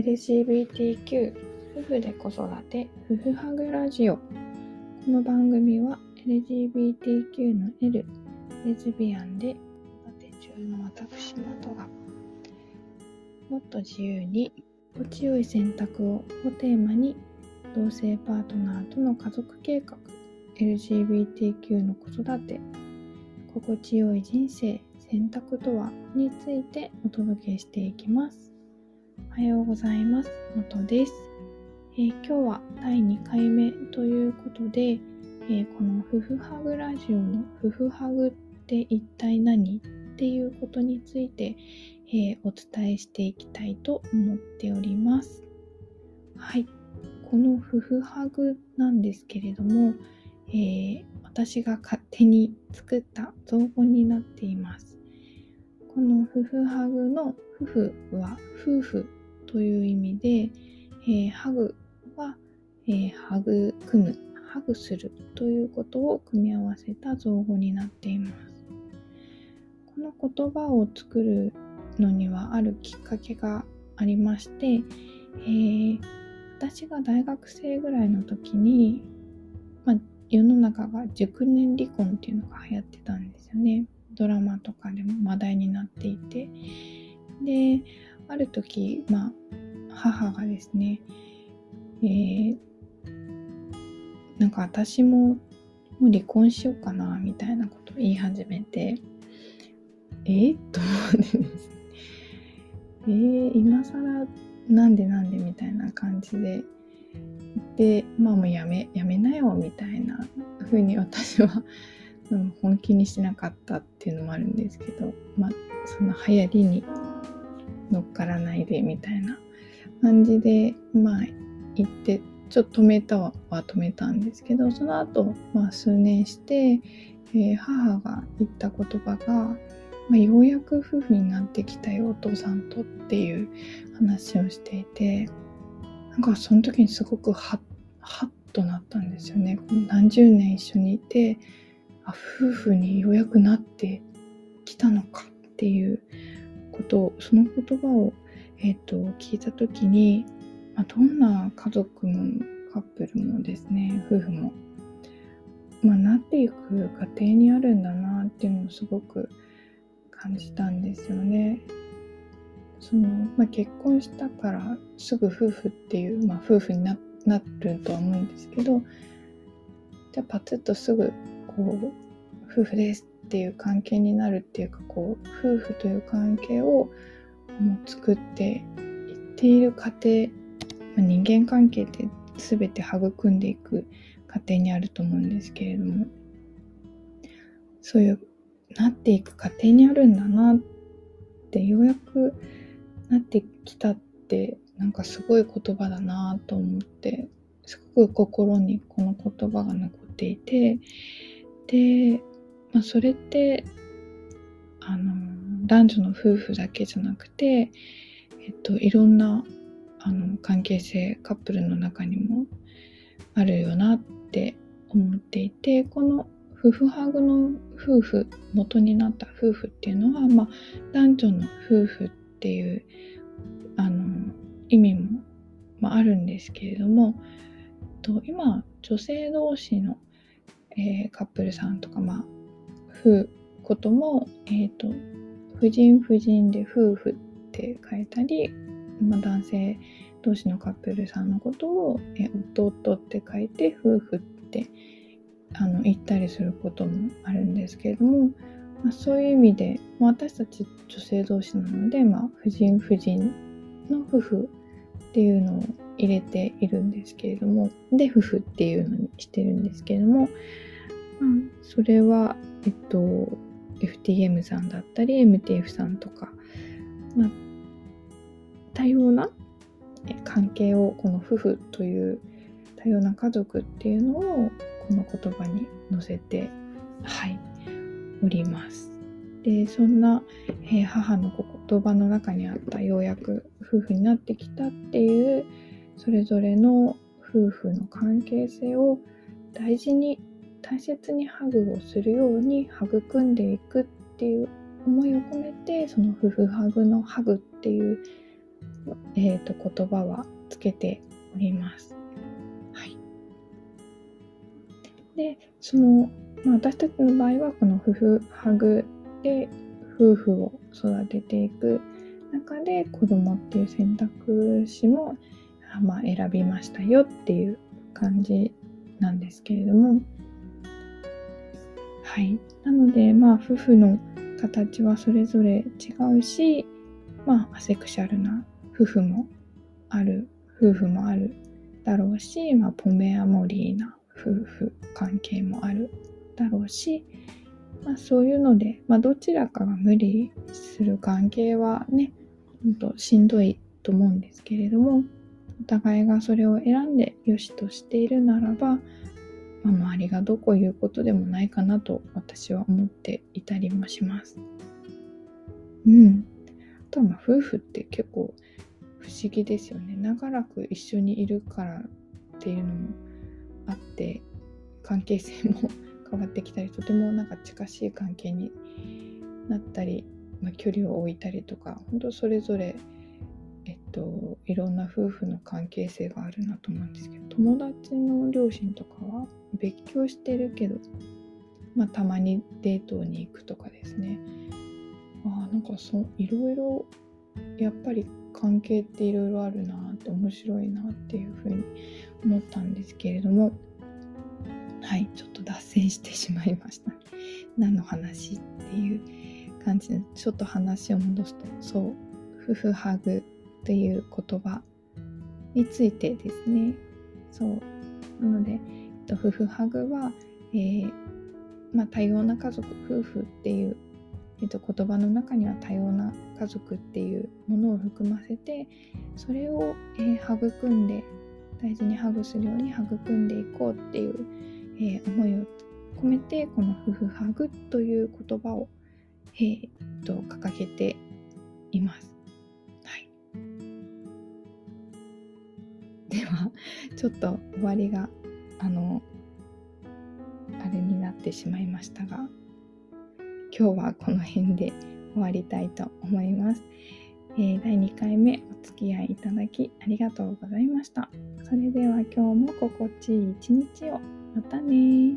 LGBTQ 夫婦で子育て夫婦ハグラジオ。この番組は LGBTQ の L レズビアンで子育て中の私元がもっと自由に心地よい選択ををテーマに同性パートナーとの家族計画 LGBTQ の子育て心地よい人生選択とはについてお届けしていきます。おはようございます。元です、えー、今日は第2回目ということで、えー、この夫婦ハグラジオの夫婦ハグって一体何っていうことについて、えー、お伝えしていきたいと思っております。はい。この夫婦ハグなんですけれども、えー、私が勝手に作った造語になっています。この夫婦ハグの夫婦は夫婦という意味で、えー、ハグは、えー、育む、ハグするということを組み合わせた造語になっています。この言葉を作るのにはあるきっかけがありまして、えー、私が大学生ぐらいの時に、まあ、世の中が熟年離婚っていうのが流行ってたんですよね。ドラマとかでも話題になっていて。で、ある時、まあ、母がですね、えー、なんか私ももう離婚しようかな、みたいなことを言い始めて、え？ー、と思ってです。ね、えー、今更なんでなんで？みたいな感じで、でまあもうやめやめなよみたいな風に私は、本気にしなかったっていうのもあるんですけどまあその流行りに乗っからないでみたいな感じでまあ言ってちょっと止めたは止めたんですけどその後、まあ数年して、えー、母が言った言葉が、まあ、ようやく夫婦になってきたよお父さんとっていう話をしていてなんかその時にすごくハッハッとなったんですよね。何十年一緒にいてあ夫婦にようやくなってきたのかっていうことをその言葉を、えーと、聞いた時に、まあ、どんな家族もカップルもですね夫婦も、まあ、なっていく過程にあるんだなっていうのをすごく感じたんですよね。そのまあ、結婚したからすぐ夫婦っていう、まあ、夫婦にななるとは思うんですけどじゃあパツッとすぐこう夫婦ですっていう関係になるっていうかこう夫婦という関係をもう作っていっている過程、まあ、人間関係って全て育んでいく過程にあると思うんですけれどもそういうなっていく過程にあるんだなってようやくなってきたってなんかすごい言葉だなと思ってすごく心にこの言葉が残っていてで、まあ、それってあの男女の夫婦だけじゃなくて、えっと、いろんなあの関係性カップルの中にもあるよなって思っていてこの夫婦ハグの夫婦元になった夫婦っていうのは、まあ、男女の夫婦っていうあの意味も、まあ、あるんですけれどもえっと今女性同士の、えー、カップルさんとかまあ夫ことも、えーと、婦人婦人で夫婦って書いたり、まあ、男性同士のカップルさんのことを、えー、弟って書いて夫婦ってあの言ったりすることもあるんですけれどもまあ、そういう意味で、私たち女性同士なので、まあ、婦人婦人の夫婦っていうのを入れているんですけれどもで夫婦っていうのにしてるんですけれども、まあ、それはえっと FTM さんだったり MTF さんとか、まあ、多様な関係をこの夫婦という多様な家族っていうのをこの言葉に載せてはいおります。でそんな、えー、母の言葉の中にあったようやく夫婦になってきたっていうそれぞれの夫婦の関係性を大事に大切にハグをするように育んでいくっていう思いを込めてその夫婦ハグのハグっていうえーと、言葉はつけております。はい、でその、まあ、私たちの場合はこの夫婦ハグで夫婦を育てていく中で子供っていう選択肢も、まあ、選びましたよっていう感じなんですけれどもはい。なのでまあ夫婦の形はそれぞれ違うしまあアセクシャルな夫婦もある夫婦もあるだろうし、まあ、ポメアモリーな夫婦関係もあるだろうし、まあ、そういうので、まあ、どちらかが無理する関係はねほんとしんどいと思うんですけれどもお互いがそれを選んで良しとしているならば、まあ、周りがどこ言うことでもないかなと私は思っていたりもします。うん。あとはまあ夫婦って結構不思議ですよね。長らく一緒にいるからっていうのもあって関係性も 変わってきたりとてもなんか近しい関係になったり、まあ、距離を置いたりとか本当それぞれと、いろんな夫婦の関係性があるなと思うんですけど友達の両親とかは別居してるけど、まあ、たまにデートに行くとかですね。あなんかそいろいろやっぱり関係っていろいろあるなって面白いなっていうふうに思ったんですけれどもはいちょっと脱線してしまいました、何の話っていう感じでちょっと話を戻すとそう夫婦ハグという言葉についてですねそうなので、えっと、夫婦ハグは、えー、まあ、多様な家族夫婦っていう、えっと、言葉の中には多様な家族っていうものを含ませてそれを、えー、育んで大事にハグするように育んでいこうっていう、えー、思いを込めてこの夫婦ハグという言葉を、えー、と掲げています。は ちょっと終わりがあのあれになってしまいましたが今日はこの辺で終わりたいと思います、えー、第2回目お付き合いいただきありがとうございました。それでは今日も心地いい一日を。またね